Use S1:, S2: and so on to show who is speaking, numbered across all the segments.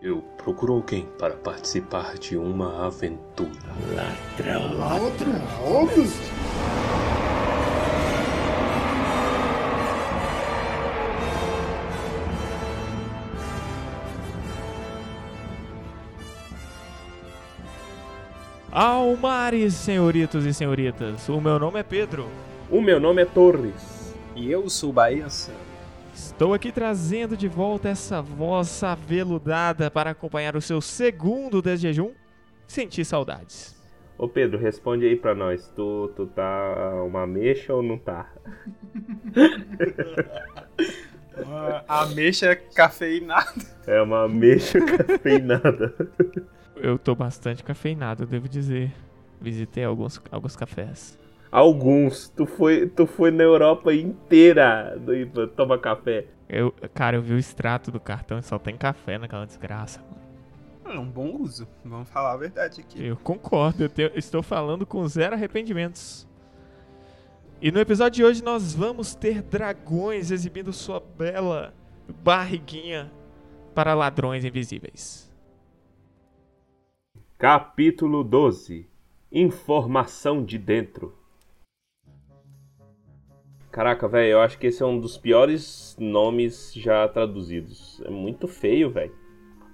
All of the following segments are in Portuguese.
S1: Eu procuro alguém para participar de uma aventura.
S2: Ladrão.
S3: Ladrão?
S4: Almares, senhoritos e senhoritas. O meu nome é Pedro.
S5: O meu nome é Torres.
S6: E eu sou Bahia
S4: Estou aqui trazendo de volta essa voz aveludada para acompanhar o seu segundo desjejum. Senti saudades.
S5: Ô Pedro, responde aí pra nós. Tu, tu tá uma mexa ou não tá?
S6: A ameixa cafeinada.
S5: É uma ameixa cafeinada.
S4: Eu tô bastante cafeinado, devo dizer. Visitei alguns, alguns cafés.
S5: Alguns. Tu foi, tu foi na Europa inteira do tomar café.
S4: Eu, cara, eu vi o extrato do cartão e só tem café naquela desgraça.
S6: É um bom uso, vamos falar a verdade aqui.
S4: Eu concordo, eu tenho- estou falando com zero arrependimentos. E no episódio de hoje nós vamos ter dragões exibindo sua bela barriguinha para ladrões invisíveis.
S5: Capítulo 12 Informação de dentro. Caraca, velho, eu acho que esse é um dos piores nomes já traduzidos. É muito feio, velho.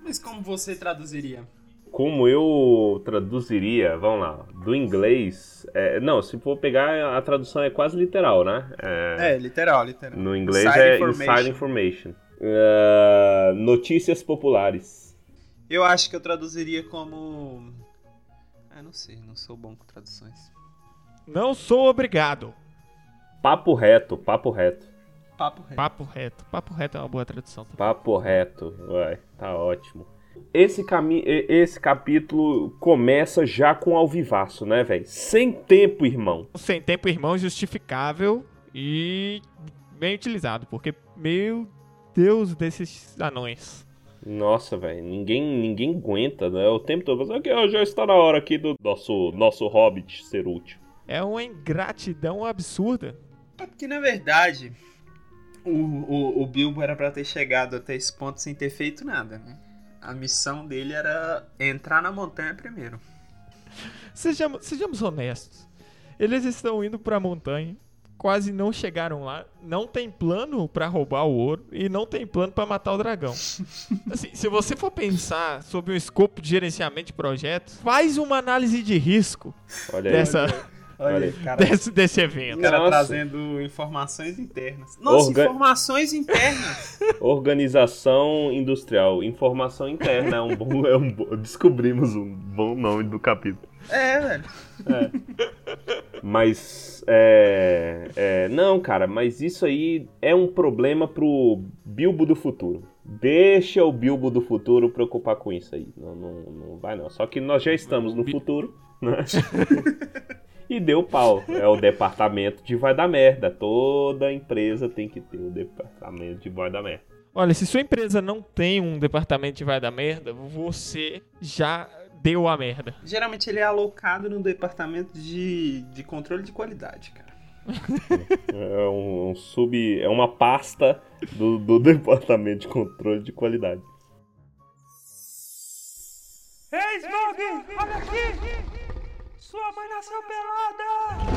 S6: Mas como você traduziria?
S5: Como eu traduziria, vamos lá, do inglês. é, não, se for pegar, a tradução é quase literal, né?
S6: É, literal, literal.
S5: No inglês
S6: Inside
S5: é
S6: information.
S5: Inside Information. Ah, notícias populares.
S6: Eu acho que eu traduziria como. Ah, não sei, não sou bom com traduções.
S4: Não sou obrigado.
S5: Papo reto, papo reto.
S6: Papo reto.
S4: Papo reto. Papo reto é uma boa tradução.
S5: Papo reto, vai, tá ótimo. Esse, cami esse capítulo começa já com alvivaço, né, velho? Sem tempo, irmão.
S4: Sem tempo, irmão, justificável e bem utilizado, porque, meu Deus desses anões.
S5: Nossa, velho, ninguém, ninguém aguenta, né? O tempo todo, aqui, ó, já está na hora aqui do nosso, nosso hobbit ser útil.
S4: É uma ingratidão absurda.
S6: É porque na verdade o, o, o Bilbo era pra ter chegado até esse ponto sem ter feito nada, né? A missão dele era entrar na montanha primeiro.
S4: Sejamos, sejamos honestos. Eles estão indo pra montanha, quase não chegaram lá, não tem plano pra roubar o ouro e não tem plano pra matar o dragão. Assim, se você for pensar sobre o escopo de gerenciamento de projetos, faz uma análise de risco
S5: Olha aí.
S4: dessa,
S6: Olha,
S5: Olha
S6: aí, cara,
S4: desse, desse
S6: o
S4: evento.
S6: cara
S5: Nossa.
S6: trazendo informações internas. Nossa,
S5: Orga-
S6: informações internas!
S5: Organização industrial, informação interna é um bom, é um bo- descobrimos um bom nome do capítulo.
S6: é, velho.
S5: Mas é, é, não, cara, mas isso aí é um problema pro Bilbo do futuro. Deixa o Bilbo do futuro preocupar com isso aí. Não, não, não vai não. Só que nós já estamos no futuro, né? e deu pau. É o departamento de vai dar merda. Toda empresa tem que ter o departamento de vai dar merda.
S4: Olha, se sua empresa não tem um departamento de vai dar merda, você já deu a merda.
S6: Geralmente ele é alocado no departamento de, de controle de qualidade, cara.
S5: É um, um sub, é uma pasta do, do departamento de controle de qualidade.
S7: Ei, Smog! Olha aqui! Sua mãe nasceu pelada!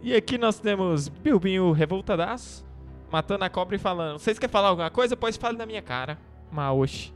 S4: E aqui nós temos Bilbinho revoltadaço, matando a cobra e falando: Vocês querem falar alguma coisa? Pois fale na minha cara. Maoshi.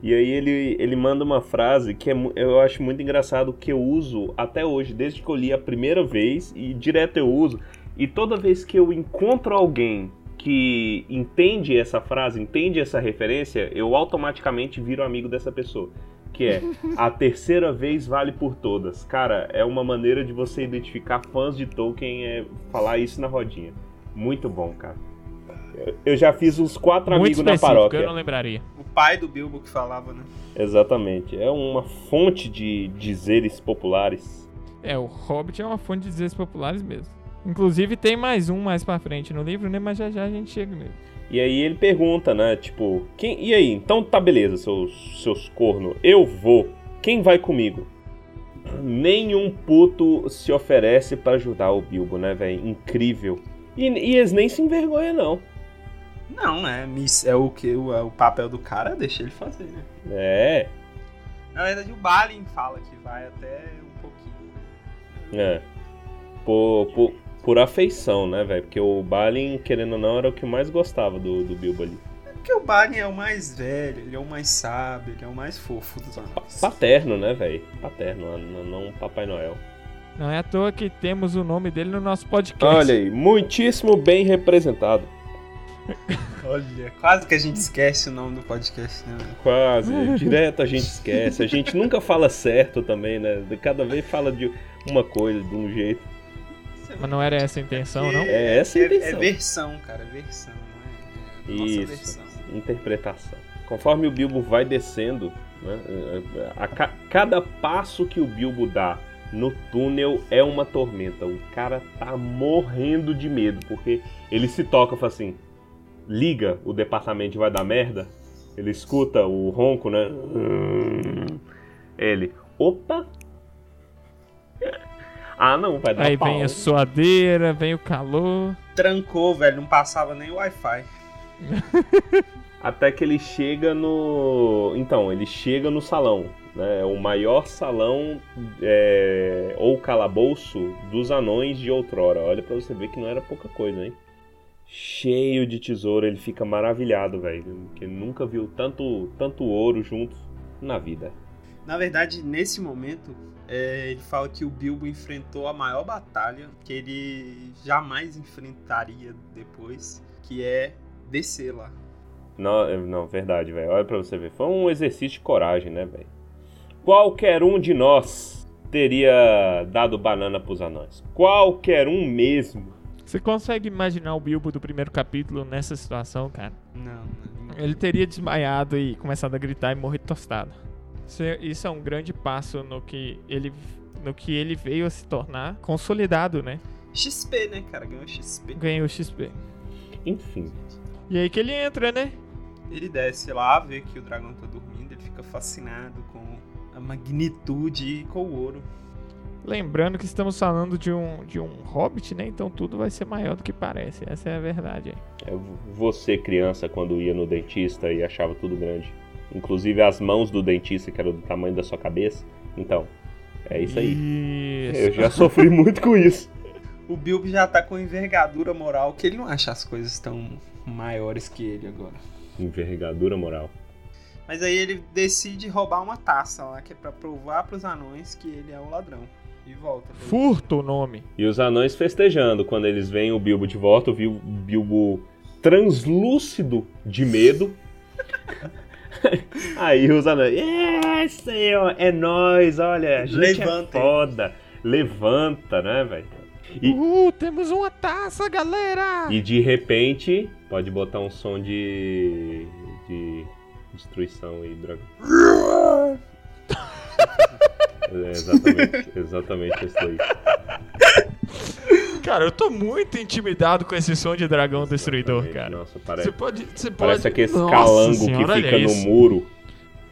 S5: E aí ele, ele manda uma frase que é, eu acho muito engraçado, que eu uso até hoje, desde que eu li a primeira vez, e direto eu uso. E toda vez que eu encontro alguém que entende essa frase, entende essa referência, eu automaticamente viro amigo dessa pessoa. Que é, a terceira vez vale por todas. Cara, é uma maneira de você identificar fãs de Tolkien, é falar isso na rodinha. Muito bom, cara. Eu- já fiz uns quatro
S4: Muito
S5: amigos na paróquia.
S4: eu não lembraria.
S6: O pai do Bilbo que falava, né?
S5: Exatamente. É uma fonte de dizeres populares.
S4: É, o Hobbit é uma fonte de dizeres populares mesmo. Inclusive tem mais um mais pra frente no livro, né? Mas já já a gente chega nele.
S5: E aí ele pergunta, né? Tipo, quem. E aí? Então tá beleza, seus, seus corno. Eu vou. Quem vai comigo? Nenhum puto se oferece pra ajudar o Bilbo, né, velho? Incrível. E, e eles nem se envergonham, não.
S6: Não, é, miss- é o que o, é o papel do cara, deixa ele fazer, né?
S5: É,
S6: Na verdade, o Balin fala que vai até um pouquinho.
S5: é. Por, por, por afeição, né, velho? Porque o Balin, querendo ou não, era o que mais gostava do, do Bilbo ali.
S6: Porque o Balin é o mais velho, ele é o mais sábio, ele é o mais fofo dos
S5: Pa-
S6: anões.
S5: Paterno, né, velho? Paterno, não, não Papai Noel.
S4: Não é à toa que temos o nome dele no nosso podcast.
S5: Olha aí, muitíssimo bem representado.
S6: Olha, quase que a gente esquece o nome do podcast, né? velho?
S5: Quase, direto a gente esquece. A gente nunca fala certo também, né? Cada vez fala de uma coisa, de um jeito.
S4: Mas não era essa a intenção, não?
S5: É essa a
S6: É, é
S5: intenção.
S6: versão, cara, é versão, não é? É a nossa
S5: Isso,
S6: versão.
S5: interpretação. Conforme o Bilbo vai descendo, né, a ca- cada passo que o Bilbo dá no túnel é uma tormenta. O cara tá morrendo de medo, porque ele se toca e fala assim: liga, o departamento vai dar merda. Ele escuta o ronco, né? Ele, opa! Ah, não, vai dar
S4: Aí
S5: pau.
S4: vem a suadeira, vem o calor.
S6: Trancou, velho, não passava nem Wi-Fi.
S5: Até que ele chega no. Então, ele chega no salão. Né? O maior salão é, ou calabouço dos anões de outrora. Olha pra você ver que não era pouca coisa, hein? Cheio de tesouro, ele fica maravilhado, velho. Porque nunca viu tanto, tanto ouro juntos na vida.
S6: Na verdade, nesse momento, é, ele fala que o Bilbo enfrentou a maior batalha que ele jamais enfrentaria depois, que é descer lá.
S5: Não, é- não verdade, velho. Olha pra você ver. Foi um exercício de coragem, né, velho? Qualquer um de nós teria dado banana pros anões. Qualquer um mesmo.
S4: Você consegue imaginar o Bilbo do primeiro capítulo nessa situação, cara?
S6: Não, não.
S4: Ele teria desmaiado e começado a gritar e morrido tostado. Isso é, isso é um grande passo no que ele no que ele veio a se tornar consolidado, né?
S6: XP, né, cara? Ganhou XP.
S4: Ganhou o XP.
S5: Enfim.
S4: E aí que ele entra, né?
S6: Ele desce lá, vê que o dragão tá dormindo, ele fica fascinado com a magnitude e com o ouro.
S4: Lembrando que estamos falando de um, de um hobbit, né? Então tudo vai ser maior do que parece. Essa é a verdade. aí.
S5: É você, criança, quando ia no dentista e achava tudo grande. Inclusive as mãos do dentista, que eram do tamanho da sua cabeça. Então, é isso aí. Eu
S4: Isso.
S5: já sofri muito com isso.
S6: O Bilbo já tá com envergadura moral, que ele não acha as coisas tão maiores que ele agora.
S5: Envergadura moral.
S6: Mas aí ele decide roubar uma taça lá, que é pra provar pros anões que ele é um ladrão. E volta.
S4: Furto o nome.
S5: E os anões festejando quando eles veem o Bilbo de volta, o Bil- Bilbo translúcido de medo. Aí os anões, é, senhor, é nóis, olha, a gente
S6: Levanta
S5: é foda. Levanta, né, velho? E-
S4: Uhul, temos uma taça, galera!
S5: E de repente, pode botar um som de. de destruição aí, dragão. É, exatamente, exatamente isso daí.
S4: Cara, eu tô muito intimidado com esse som de dragão destruidor,
S5: Exatamente.
S4: cara.
S5: Nossa,
S4: Você
S5: parece,
S4: pode. Você pode...
S5: parece aquele
S4: Nossa
S5: calango
S4: senhora,
S5: que fica no
S4: isso.
S5: muro.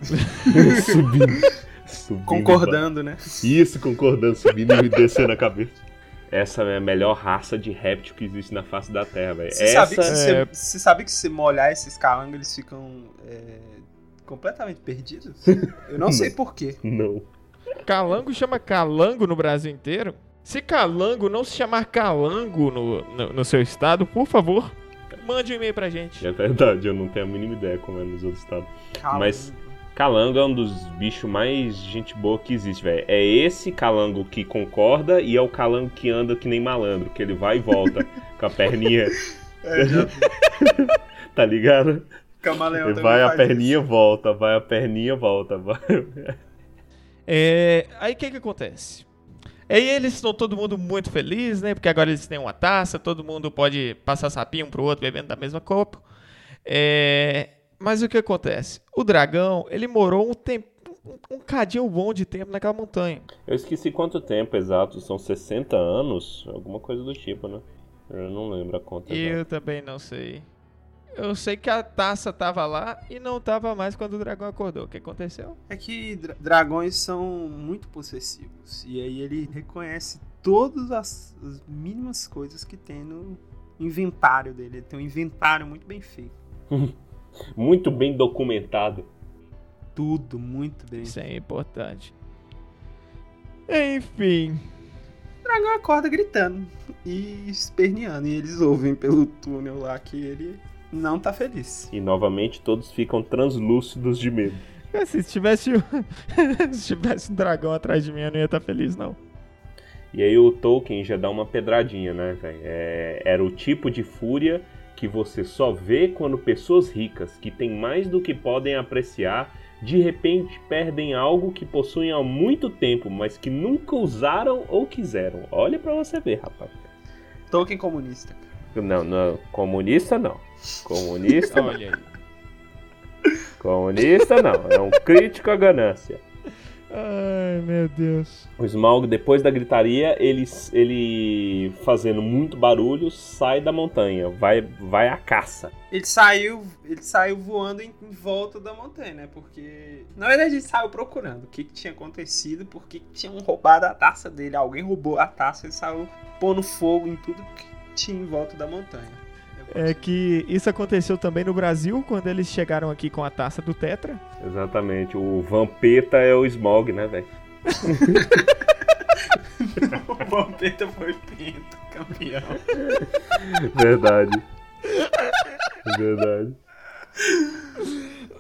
S5: subindo. subindo
S6: Concordando, né?
S5: Isso, concordando, subindo e descendo a cabeça. Essa é a melhor raça de réptil que existe na face da Terra, velho.
S6: Você sabe, que
S5: Essa.
S6: se
S4: é-
S6: você, você sabe que se molhar esses calangos, eles ficam é, completamente perdidos? Eu não sei porquê.
S5: Não.
S4: Calango chama calango no Brasil inteiro? Se calango não se chamar calango no, no, no seu estado, por favor, mande um e-mail pra gente.
S5: É verdade, eu não tenho a mínima ideia como é nos outros estados.
S6: Calango.
S5: Mas- Calango é um dos bichos mais gente boa que existe, velho. É esse calango que concorda e é o calango que anda que nem malandro, que ele vai e volta com a perninha,
S6: É, já
S5: tá ligado?
S6: Camaleão
S5: Ele vai a perninha,
S6: isso.
S5: volta, vai a perninha, volta. Vai.
S4: É, aí o que que acontece? Aí eles estão todo mundo muito feliz, né? Porque agora eles têm uma taça, todo mundo pode passar sapinho um pro outro bebendo da mesma copa. É, mas o que acontece? O dragão, ele morou um tempo, um, um cadinho bom de tempo naquela montanha.
S5: Eu esqueci quanto tempo exato, são 60 anos, alguma coisa do tipo, né? Eu não lembro a conta.
S4: Eu também não sei. Eu sei que a taça tava lá e não tava mais quando o dragão acordou. O que aconteceu?
S6: É que dra- dragões são muito possessivos. E aí ele reconhece todas as, as mínimas coisas que tem no, inventário dele. Ele tem um inventário muito bem feito.
S5: Muito bem documentado.
S6: Tudo muito bem.
S4: Isso é importante. Enfim.
S6: O dragão acorda gritando e esperneando. E eles ouvem pelo túnel lá que ele não tá feliz.
S5: E novamente todos ficam translúcidos de medo.
S4: Se tivesse, se tivesse um dragão atrás de mim, eu não ia estar feliz, não.
S5: E aí o Tolkien já dá uma pedradinha, né, velho? É, era o tipo de fúria que você só vê quando pessoas ricas, que têm mais do que podem apreciar, de repente perdem algo que possuem há muito tempo, mas que nunca usaram ou quiseram. Olha para você ver, rapaz.
S6: Tolkien comunista.
S5: Não, não, comunista não. Comunista não.
S4: Olha aí.
S5: Comunista não. É um crítico à ganância.
S4: Ai, meu Deus.
S5: O Smaug, depois da gritaria, ele, ele fazendo muito barulho, sai da montanha, vai, vai à caça.
S6: Ele saiu, ele saiu voando em, em volta da montanha, né? Porque na verdade ele saiu procurando o que, que tinha acontecido, porque tinham roubado a taça dele, alguém roubou a taça, ele saiu pondo fogo em tudo que em volta da montanha.
S4: É que isso aconteceu também no Brasil, quando eles chegaram aqui com a taça do Tetra.
S5: Exatamente, o Vampeta é o Smog, né, velho?
S6: o Vampeta foi pinto, campeão.
S5: Verdade. Verdade.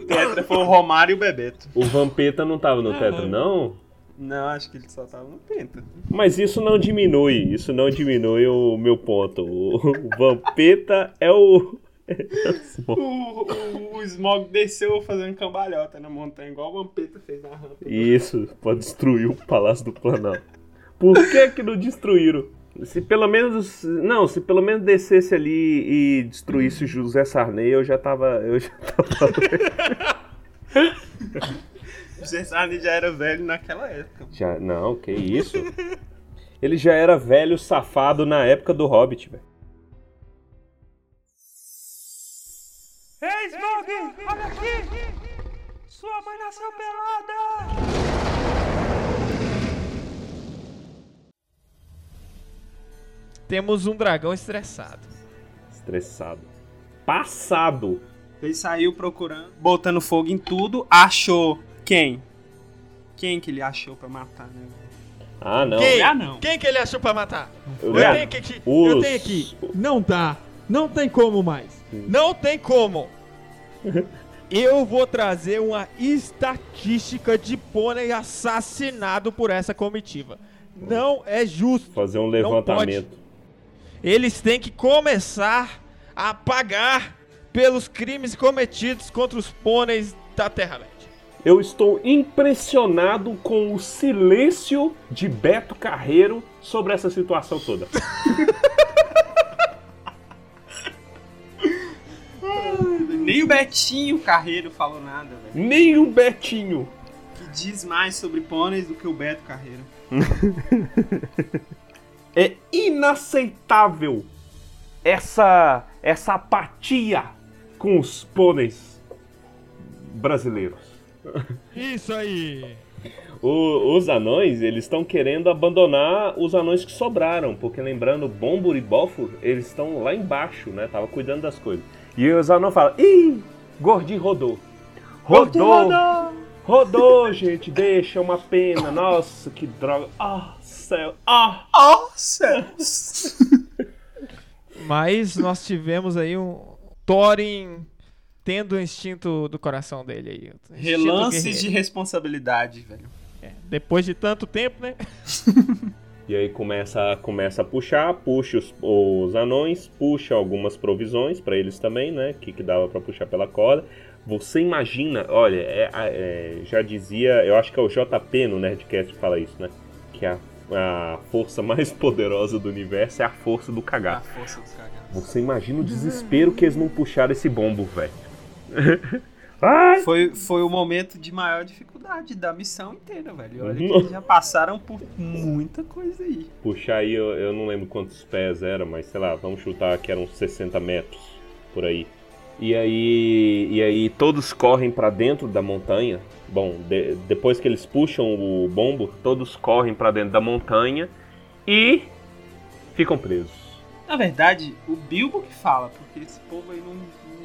S6: O Tetra foi o Romário e o Bebeto.
S5: O Vampeta não tava no Tetra, não?
S6: Não, acho que ele só tava no Penta.
S5: Mas isso não diminui, isso não diminui o meu ponto. O, Vampeta é o.
S6: O, o, o Smog desceu fazendo cambalhota na montanha, igual o Vampeta fez na rampa.
S5: Isso, pode destruir o Palácio do Planalto. Por que que não destruíram? Se pelo menos. Não, se pelo menos descesse ali e destruísse o José Sarney, eu já tava. Eu já tava.
S6: Sarney já era velho naquela época.
S5: já, não, que isso? Ele já era velho safado na época do Hobbit, velho.
S7: Ei, Smog, olha aqui! Sua mãe nasceu pelada!
S4: Temos um dragão estressado.
S5: Estressado. Passado.
S6: Ele saiu procurando, botando fogo em tudo, achou quem? Quem que ele achou pra matar, né?
S5: Ah, não.
S4: Quem?
S6: Ah, não.
S4: Quem que ele achou pra matar?
S5: Eu
S4: Eu tenho aqui.
S5: Os-
S4: Eu tenho aqui. Não dá. Não tem como mais. Não tem como. Eu vou trazer uma estatística de pônei assassinado por essa comitiva. Não é justo.
S5: Fazer um levantamento.
S4: Eles têm que começar a pagar pelos crimes cometidos contra os pôneis da Terra-média.
S5: Eu estou impressionado com o silêncio de Beto Carreiro sobre essa situação toda.
S6: Nem o Betinho Carreiro falou nada, velho.
S5: Nem o Betinho.
S6: Que diz mais sobre pôneis do que o Beto Carreiro.
S5: É inaceitável essa essa apatia com os pôneis brasileiros.
S4: Isso aí.
S5: O- os anões, eles estão querendo abandonar os anões que sobraram, porque lembrando, Bombur e Bofur, eles estão lá embaixo, né? Tava cuidando das coisas. E os anões falam: Ih, Gordinho rodou. Rodou! Rodou, gente, deixa uma pena. Nossa, que droga. Ah, céu. Ah!
S6: Oh, céus!
S4: Mas nós tivemos aí um Thorin tendo o instinto do coração dele aí.
S6: Relances de responsabilidade, velho.
S4: É, depois de tanto tempo, né?
S5: E aí começa, começa a puxar, puxa os, os anões, puxa algumas provisões pra eles também, né? Que, que dava pra puxar pela corda. Você imagina, olha, é- é- já dizia, eu acho que é o JP no Nerdcast que fala isso, né? Que a, a força mais poderosa do universo é a força do
S6: cagados.
S5: Você imagina o desespero que eles não puxaram esse bombo, velho.
S6: Foi, foi o momento de maior dificuldade da missão inteira, velho. Olha que
S5: Uhum.
S6: eles já passaram por muita coisa aí.
S5: Puxar aí, eu, eu não lembro quantos pés era, mas sei lá, vamos chutar que eram 60 metros por aí. E aí, e aí todos correm pra dentro da montanha. Bom, de- depois que eles puxam o bombo, todos correm pra dentro da montanha e ficam presos.
S6: Na verdade, o Bilbo que fala, porque esse povo aí não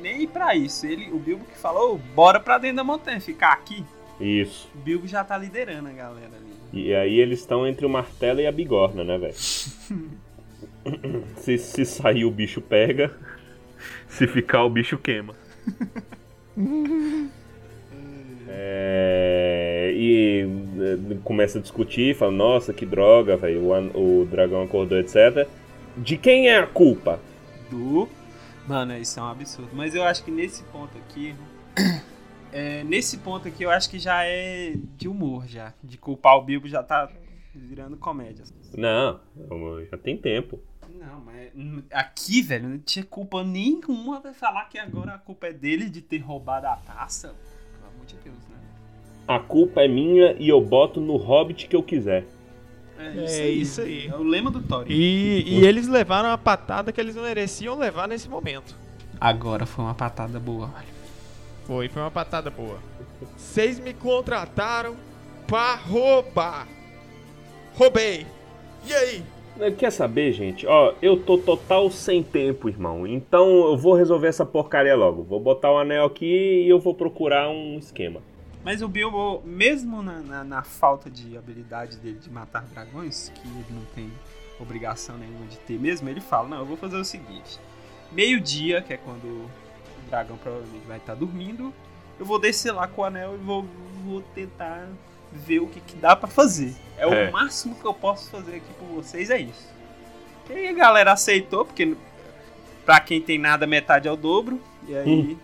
S6: nem pra isso. Ele, o Bilbo que falou, bora pra dentro da montanha, ficar aqui.
S5: Isso.
S6: O Bilbo já tá liderando a galera ali.
S5: E aí eles estão entre o martelo e a bigorna, né, velho? se, se sair o bicho pega, se ficar o bicho queima. É, e é, começa a discutir, fala, nossa, que droga, velho, o, o dragão acordou, etc. De quem é a culpa?
S6: Do. Mano, isso é um absurdo. Mas eu acho que nesse ponto aqui. é, nesse ponto aqui eu acho que já é de humor já. De culpar o Bilbo já tá virando comédia.
S5: Não, já tem tempo.
S6: Não, mas aqui, velho, não tinha culpa nenhuma de falar que agora a culpa é dele de ter roubado a taça. Pelo amor de Deus, né?
S5: A culpa é minha e eu boto no hobbit que eu quiser.
S4: É isso aí.
S6: É o lema do Thorin.
S4: E, e eles levaram a patada que eles mereciam levar nesse momento.
S6: Agora foi uma patada boa, velho.
S4: Foi, foi uma patada boa. Vocês me contrataram pra roubar. Roubei. E aí?
S5: Quer saber, gente? Ó, eu tô total sem tempo, irmão. Então eu vou resolver essa porcaria logo. Vou botar o anel aqui e eu vou procurar um esquema.
S6: Mas o Bilbo, mesmo na, na, na falta de habilidade dele de matar dragões, que ele não tem obrigação nenhuma de ter mesmo, ele fala, não, eu vou fazer o seguinte. Meio-dia, que é quando o dragão provavelmente vai estar dormindo, eu vou descer lá com o anel e vou, vou tentar ver o que, que dá pra fazer. É,
S5: É.
S6: o máximo que eu posso fazer aqui por vocês, é isso. E aí a galera aceitou, porque pra quem tem nada, metade é o dobro. E aí,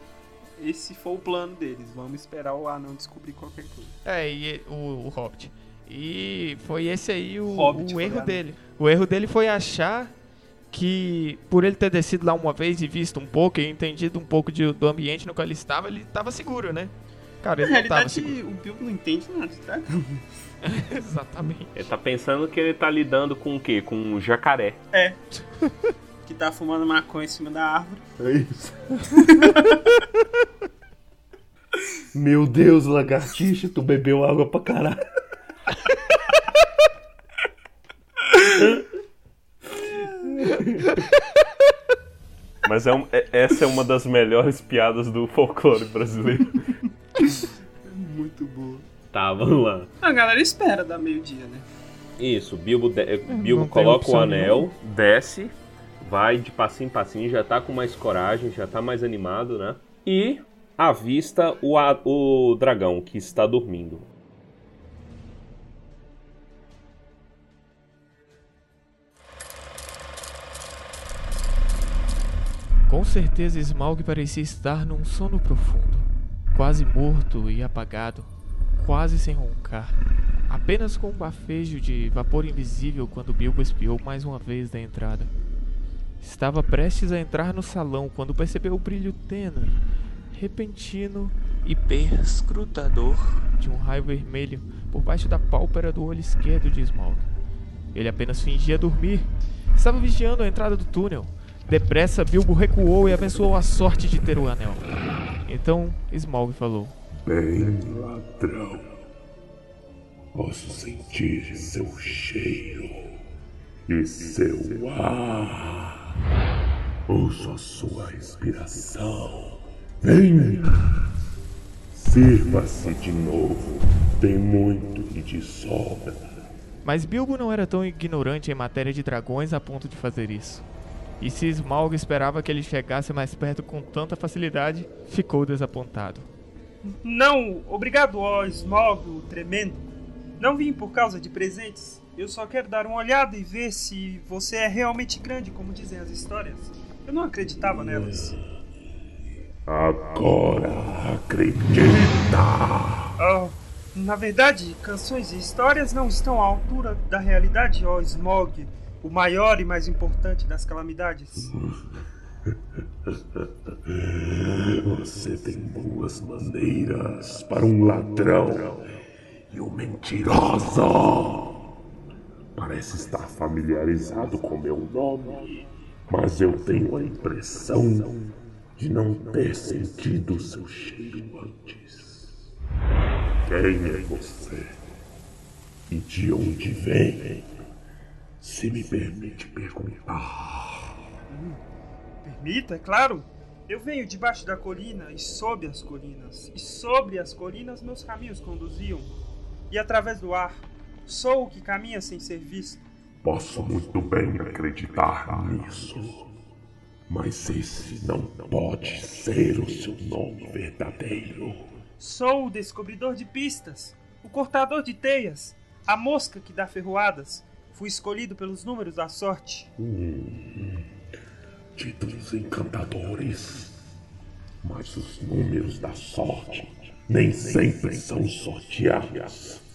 S6: esse foi o plano deles. Vamos esperar o anão descobrir qualquer coisa.
S4: É, e o, o Hobbit. E foi esse aí o,
S6: Hobbit
S4: o erro
S6: a-
S4: dele. O erro dele foi achar que, por ele ter descido lá uma vez e visto um pouco e entendido um pouco de- do ambiente no qual ele estava, ele estava seguro, né? Cara, ele
S6: Na
S4: não estava
S6: realidade,
S4: seguro.
S6: o Bilbo não entende nada dragão.
S4: Exatamente.
S5: Ele tá pensando que ele tá lidando com o quê? Com um jacaré.
S6: É. que tá fumando maconha em cima da árvore.
S5: É isso. Meu Deus, lagartixa, tu bebeu água pra caralho. Mas é um- é- essa é uma das melhores piadas do folclore brasileiro.
S6: Muito boa.
S5: Tá, vamos lá.
S6: A galera espera dar meio-dia, né?
S5: Isso, Bilbo, de- Bilbo
S4: não tem
S5: coloca o anel, desce, vai de passinho em passinho, já tá com mais coragem, já tá mais animado, né? E avista o, o dragão que está dormindo.
S4: Com certeza Smaug parecia estar num sono profundo, quase morto e apagado, quase sem roncar, apenas com um bafejo de vapor invisível quando Bilbo espiou mais uma vez da entrada. Estava prestes a entrar no salão quando percebeu o brilho tênue, repentino e perscrutador de um raio vermelho por baixo da pálpebra do olho esquerdo de Smaug. Ele apenas fingia dormir. Estava vigiando a entrada do túnel. Depressa, Bilbo recuou e abençoou a sorte de ter o anel. Então, Smaug falou:
S2: Bem, ladrão. Posso sentir seu cheiro e seu ar. Ouço a sua respiração. Venha. Sirva-se de novo. Tem muito que te sobra.
S4: Mas Bilbo não era tão ignorante em matéria de dragões a ponto de fazer isso. E se Smaug esperava que ele chegasse mais perto com tanta facilidade, ficou desapontado.
S7: Não, obrigado, ó o tremendo. Não vim por causa de presentes. Eu só quero dar uma olhada e ver se você é realmente grande, como dizem as histórias. Eu não acreditava nelas.
S2: Agora acredita.
S7: Oh, na verdade, canções e histórias não estão à altura da realidade, ó Smog, o maior e mais importante das calamidades.
S2: Você tem boas maneiras para um ladrão e um mentiroso. Parece estar familiarizado com meu nome, mas eu tenho a impressão de não ter sentido seu cheiro antes. Quem é você? E de onde vem? Se me permite perguntar.
S7: Permita, é claro. Eu venho debaixo da colina e sob as colinas, e sobre as colinas meus caminhos conduziam. E através do ar, sou o que caminha sem ser visto.
S2: Posso muito bem acreditar nisso. Mas esse não pode ser o seu nome verdadeiro.
S7: Sou o descobridor de pistas, o cortador de teias, a mosca que dá ferroadas. Fui escolhido pelos números da sorte.
S2: Hum, títulos encantadores. Mas os números da sorte nem sempre são sorteados.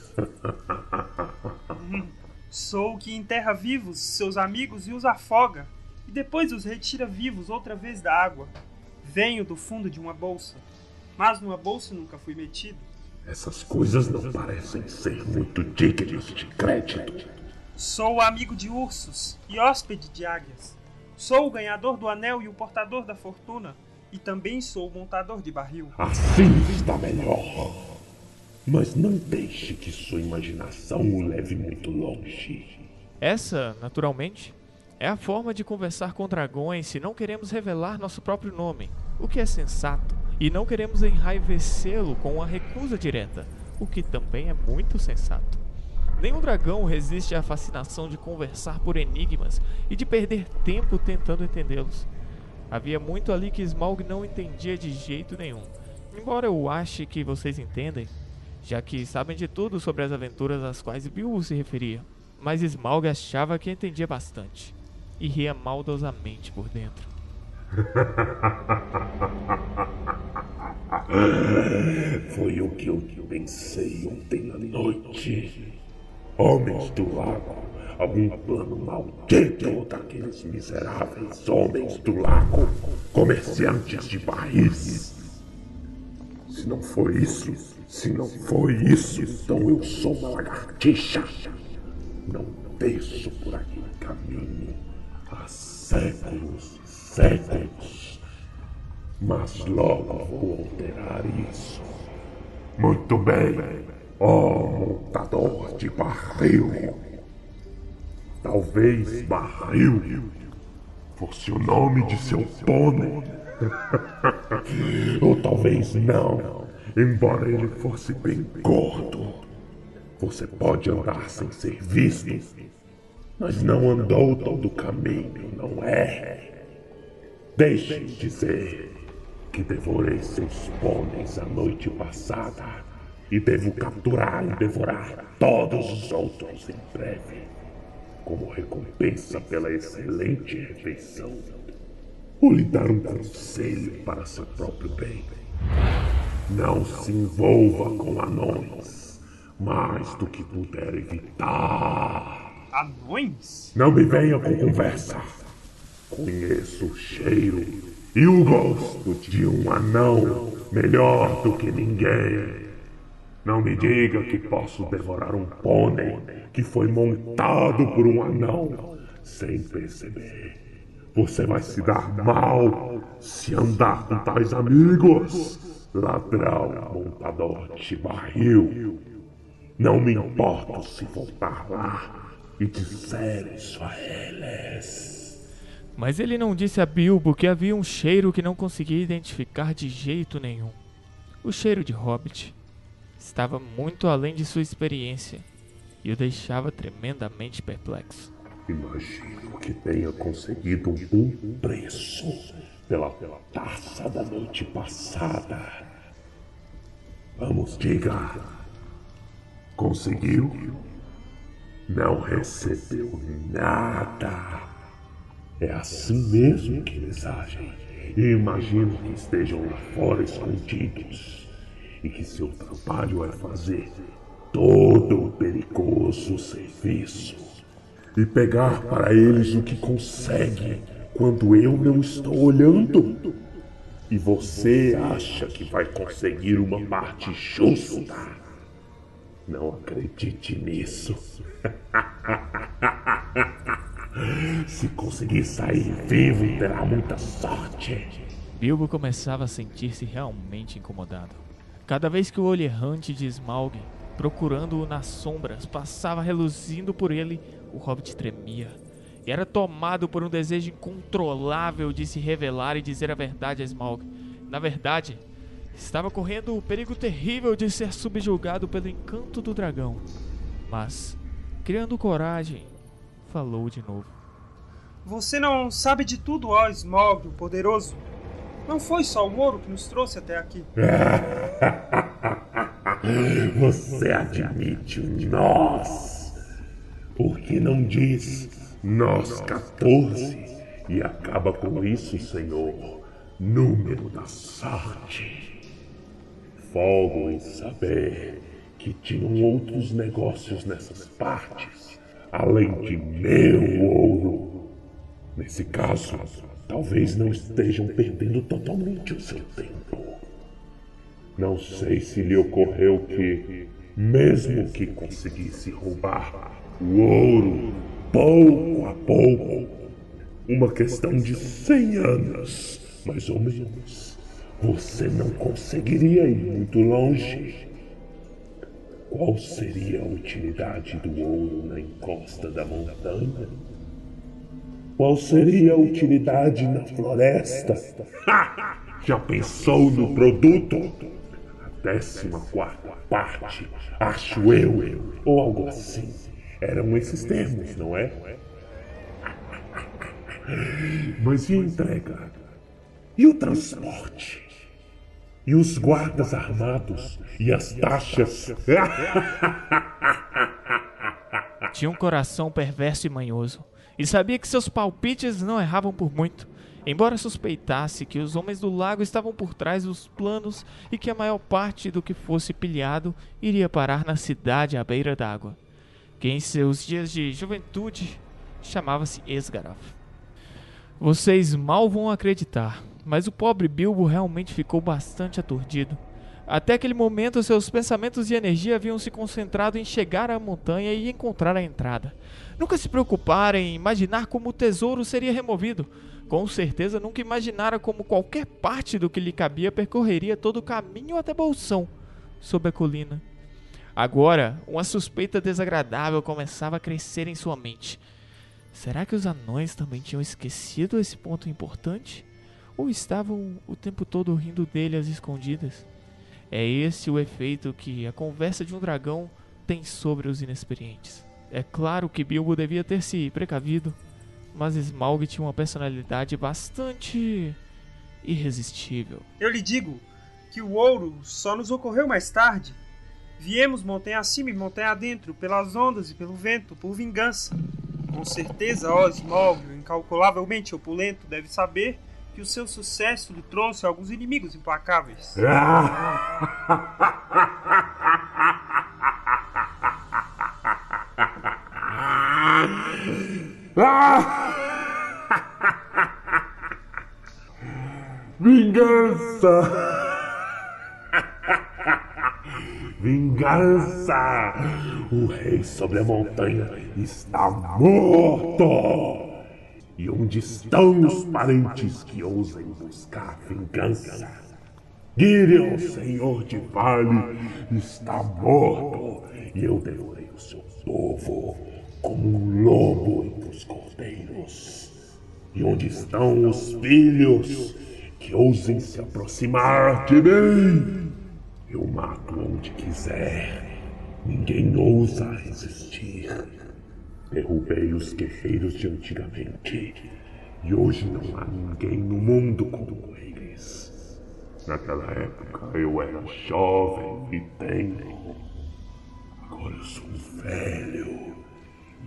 S7: Sou o que enterra vivos seus amigos e os afoga, e depois os retira vivos outra vez da água. Venho do fundo de uma bolsa, mas numa bolsa nunca fui metido.
S2: Essas coisas não parecem ser muito dignas de crédito.
S7: Sou amigo de ursos e hóspede de águias. Sou o ganhador do anel e o portador da fortuna. E também sou o montador de barril.
S2: Assim está melhor. Mas não deixe que sua imaginação o leve muito longe.
S4: Essa, naturalmente, é a forma de conversar com dragões se não queremos revelar nosso próprio nome, o que é sensato, e não queremos enraivecê-lo com uma recusa direta, o que também é muito sensato. Nenhum dragão resiste à fascinação de conversar por enigmas e de perder tempo tentando entendê-los. Havia muito ali que Smaug não entendia de jeito nenhum, embora eu ache que vocês entendem, já que sabem de tudo sobre as aventuras às quais Bilbo se referia. Mas Smaug achava que entendia bastante, e ria maldosamente por dentro.
S2: Foi o que eu pensei ontem à noite. Homens do lago, algum plano maldito daqueles miseráveis homens do lago, comerciantes de barris. Se não foi isso, se não foi isso, então eu sou uma lagartixa. Não desço por aquele caminho há séculos e séculos. Mas logo vou alterar isso. Muito bem, ó montador de barril. Talvez barril fosse o nome de seu pônei. Ou talvez não, embora ele fosse bem gordo. Você pode andar sem ser visto, mas não andou todo o caminho, não é? Deixe dizer que devorei seus pôneis a noite passada e devo capturar e devorar todos os outros em breve, como recompensa pela excelente refeição. Ou lhe dar um conselho para seu próprio bem. Não se envolva com anões, mais do que puder evitar.
S7: Anões?
S2: Não me venha com conversa. Conheço o cheiro e o gosto de um anão melhor do que ninguém. Não me diga que posso devorar um pônei que foi montado por um anão sem perceber. Você vai se dar mal se andar com tais amigos. Ladrão, montador de barril. Não me importo se voltar lá e disser isso a eles.
S4: Mas ele não disse a Bilbo que havia um cheiro que não conseguia identificar de jeito nenhum. O cheiro de Hobbit estava muito além de sua experiência e o deixava tremendamente perplexo.
S2: Imagino que tenha conseguido um bom preço pela, pela taça da noite passada. Vamos, diga. Conseguiu? Não recebeu nada. É assim mesmo que eles agem. Imagino que estejam lá fora escondidos. E que seu trabalho é fazer todo o perigoso serviço. E pegar para eles o que consegue quando eu não estou olhando. E você acha que vai conseguir uma parte justa? Não acredite nisso. Se conseguir sair vivo, terá muita sorte.
S4: Bilbo começava a sentir-se realmente incomodado. Cada vez que o olho errante de Smaug, procurando-o nas sombras, passava reluzindo por ele, o hobbit tremia. e era tomado por um desejo incontrolável de se revelar e dizer a verdade a Smaug. Na verdade, estava correndo o perigo terrível de ser subjugado pelo encanto do dragão. Mas, criando coragem, falou de novo.
S7: Você não sabe de tudo, ó Smaug, o poderoso. Não foi só o ouro que nos trouxe até aqui.
S2: Você admite o nós. Por que não diz nós 14 e acaba com isso, Senhor? Número da sorte. Folgo em saber que tinham outros negócios nessas partes, além de meu ouro. Nesse caso, talvez não estejam perdendo totalmente o seu tempo. Não sei se lhe ocorreu que, mesmo que conseguisse roubar o ouro pouco a pouco, uma questão de cem anos, mais ou menos, você não conseguiria ir muito longe. Qual seria a utilidade do ouro na encosta da montanha? Qual seria a utilidade na floresta? Já pensou no produto? décima quarta parte, acho eu, ou algo assim. Eram esses termos, não é? Mas e a entrega? E o transporte? E os guardas armados? E as taxas?
S4: Tinha um coração perverso e manhoso, e sabia que seus palpites não erravam por muito. Embora suspeitasse que os homens do lago estavam por trás dos planos e que a maior parte do que fosse pilhado iria parar na cidade à beira d'água, que em seus dias de juventude chamava-se Esgaroth. Vocês mal vão acreditar, mas o pobre Bilbo realmente ficou bastante aturdido. Até aquele momento, seus pensamentos e energia haviam se concentrado em chegar à montanha e encontrar a entrada. Nunca se preocupara em imaginar como o tesouro seria removido. Com certeza nunca imaginara como qualquer parte do que lhe cabia percorreria todo o caminho até Bolsão, sob a colina. Agora, uma suspeita desagradável começava a crescer em sua mente. Será que os anões também tinham esquecido esse ponto importante? Ou estavam o tempo todo rindo dele às escondidas? É esse o efeito que a conversa de um dragão tem sobre os inexperientes. É claro que Bilbo devia ter se precavido, mas Smaug tinha uma personalidade bastante irresistível.
S7: Eu lhe digo que o ouro só nos ocorreu mais tarde. Viemos montanha acima e montanha adentro, pelas ondas e pelo vento, por vingança. Com certeza, ó Smaug, incalculavelmente opulento, deve saber que o seu sucesso lhe trouxe alguns inimigos implacáveis.
S2: Vingança! Vingança! O rei sobre a montanha está morto! E onde estão os parentes que ousem buscar vingança? Girion, senhor de vale, está morto e eu devorei o seu povo como um lobo entre os cordeiros. E onde estão os filhos que ousem se aproximar de mim? Eu mato onde quiser. Ninguém ousa resistir. Derrubei os guerreiros de antigamente. E hoje não há ninguém no mundo como eles. Naquela época eu era jovem e tenro. Agora eu sou velho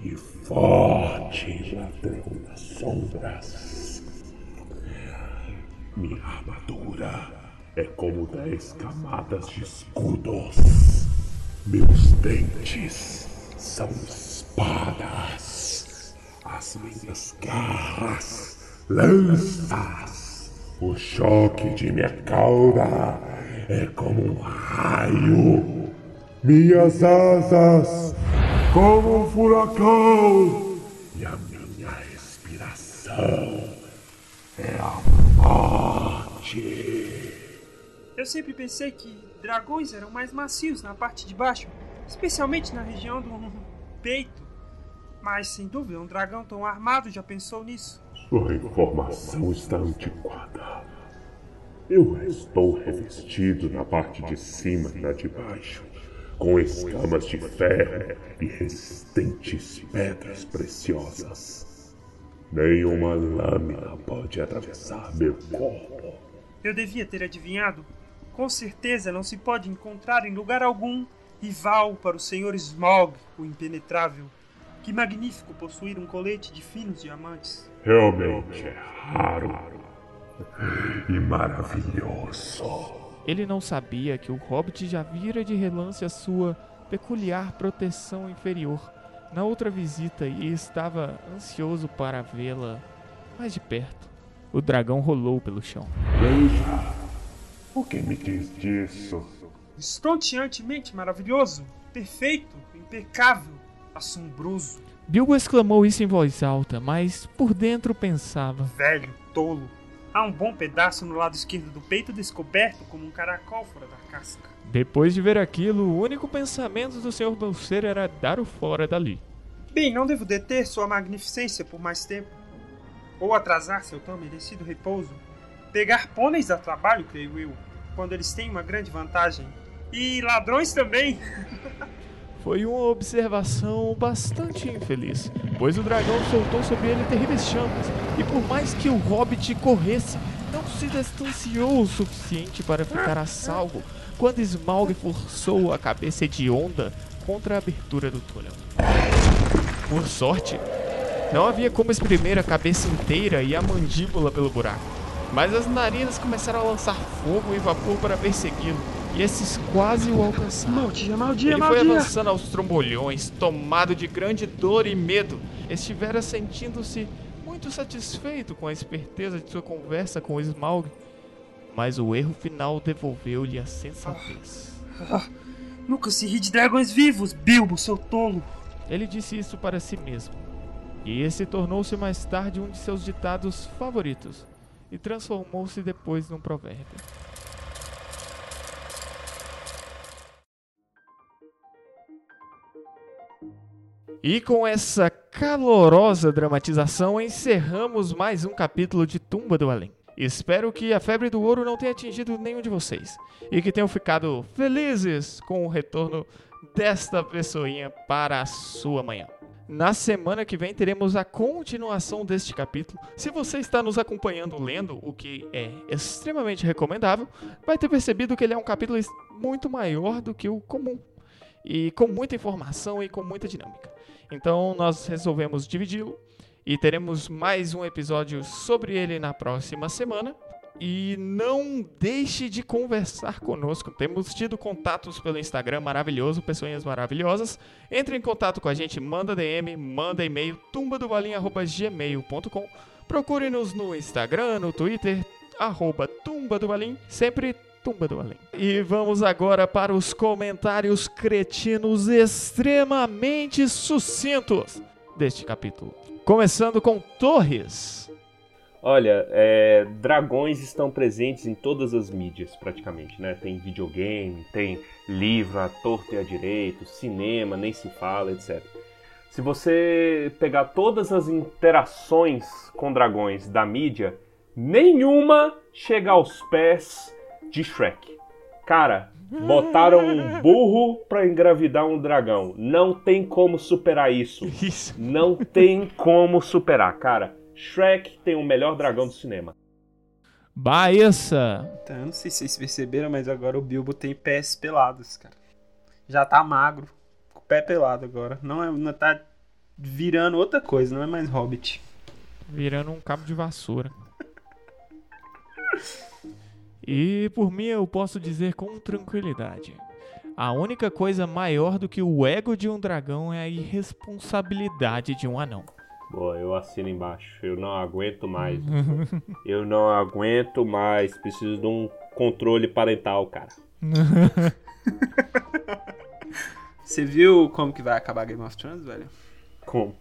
S2: e forte ladrão das sombras. Minha armadura é como dez camadas de escudos. Meus dentes são espadas. As minhas garras, lanças. O choque de minha cauda é como um raio. Minhas asas como um furacão. E a minha respiração é a morte.
S7: Eu sempre pensei que dragões eram mais macios na parte de baixo, especialmente na região do peito. Mas sem dúvida, um dragão tão armado já pensou nisso.
S2: Sua informação está antiquada. Eu estou revestido na parte de cima e na de baixo, com escamas de ferro e resistentes pedras preciosas. Nenhuma lâmina pode atravessar meu corpo.
S7: Eu devia ter adivinhado. Com certeza não se pode encontrar em lugar algum rival para o Senhor Smog, o impenetrável. Que magnífico possuir um colete de finos diamantes.
S2: Realmente é raro e maravilhoso.
S4: Ele não sabia que o hobbit já vira de relance a sua peculiar proteção inferior na outra visita e estava ansioso para vê-la mais de perto. O dragão rolou pelo chão.
S2: Veja, o que me diz disso?
S7: Estonteantemente maravilhoso, perfeito, impecável, assombroso,
S4: Bilbo exclamou isso em voz alta, mas por dentro pensava:
S7: velho, tolo. Há um bom pedaço no lado esquerdo do peito descoberto como um caracol fora da casca.
S4: Depois de ver aquilo, o único pensamento do Sr. Bolseiro era dar o fora dali.
S7: Bem, não devo deter sua magnificência por mais tempo. Ou atrasar seu tão merecido repouso. Pegar pôneis a trabalho, creio eu, quando eles têm uma grande vantagem. E ladrões também.
S4: Foi uma observação bastante infeliz, pois o dragão soltou sobre ele terríveis chamas, e por mais que o hobbit corresse, não se distanciou o suficiente para ficar a salvo quando Smaug forçou a cabeça hedionda contra a abertura do túnel. Por sorte, não havia como espremer a cabeça inteira e a mandíbula pelo buraco, mas as narinas começaram a lançar fogo e vapor para persegui-lo, e esses quase o alcançaram.
S7: Maldia, maldia,
S4: Ele foi
S7: maldia.
S4: avançando aos trombolhões, tomado de grande dor e medo. Estivera sentindo-se muito satisfeito com a esperteza de sua conversa com Smaug, mas o erro final devolveu-lhe a sensatez.
S7: Nunca se ri de dragões vivos, Bilbo, seu tolo.
S4: Ele disse isso para si mesmo, e esse tornou-se mais tarde um de seus ditados favoritos, e transformou-se depois num provérbio. E com essa calorosa dramatização encerramos mais um capítulo de Tumba do Além. Espero que a febre do ouro não tenha atingido nenhum de vocês e que tenham ficado felizes com o retorno desta pessoinha para a sua manhã. Na semana que vem teremos a continuação deste capítulo. Se você está nos acompanhando lendo, o que é extremamente recomendável, vai ter percebido que ele é um capítulo muito maior do que o comum e com muita informação e com muita dinâmica. Então nós resolvemos dividi-lo e teremos mais um episódio sobre ele na próxima semana. E não deixe de conversar conosco. Temos tido contatos pelo Instagram maravilhoso, pessoinhas maravilhosas. Entre em contato com a gente, manda DM, manda e-mail, tumbadobalim.gmail.com. Procure-nos no Instagram, no Twitter, arroba Tumba do Balim, sempre Tumba do Balim. E vamos agora para os comentários cretinos extremamente sucintos deste capítulo. Começando com Torres.
S5: Olha, é, dragões estão presentes em todas as mídias, praticamente, né? Tem videogame, tem livro, a torto e a direito, cinema, nem se fala, etc. Se você pegar todas as interações com dragões da mídia, nenhuma chega aos pés de Shrek. Cara, botaram um burro pra engravidar um dragão. Não tem como superar isso.
S4: Isso.
S5: Não tem como superar, cara. Shrek tem o melhor dragão do cinema.
S4: Baessa.
S6: Então, eu não sei se vocês perceberam, mas agora o Bilbo tem pés pelados, cara. Já tá magro, com o pé pelado agora. Não, é, não tá virando outra coisa, não é mais Hobbit.
S4: Virando um cabo de vassoura. E por mim eu posso dizer com tranquilidade. A única coisa maior do que o ego de um dragão é a irresponsabilidade de um anão.
S5: Boa, eu assino embaixo. Eu não aguento mais. eu não aguento mais. Preciso de um controle parental, cara.
S6: Você viu como que vai acabar Game of Thrones, velho?
S5: Como?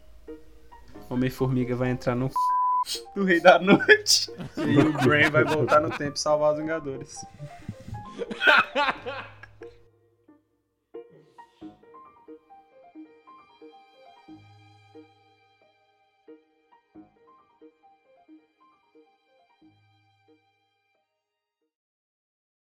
S6: Homem-Formiga vai entrar no do Rei da Noite. E o Bran vai voltar no tempo e salvar os Vingadores.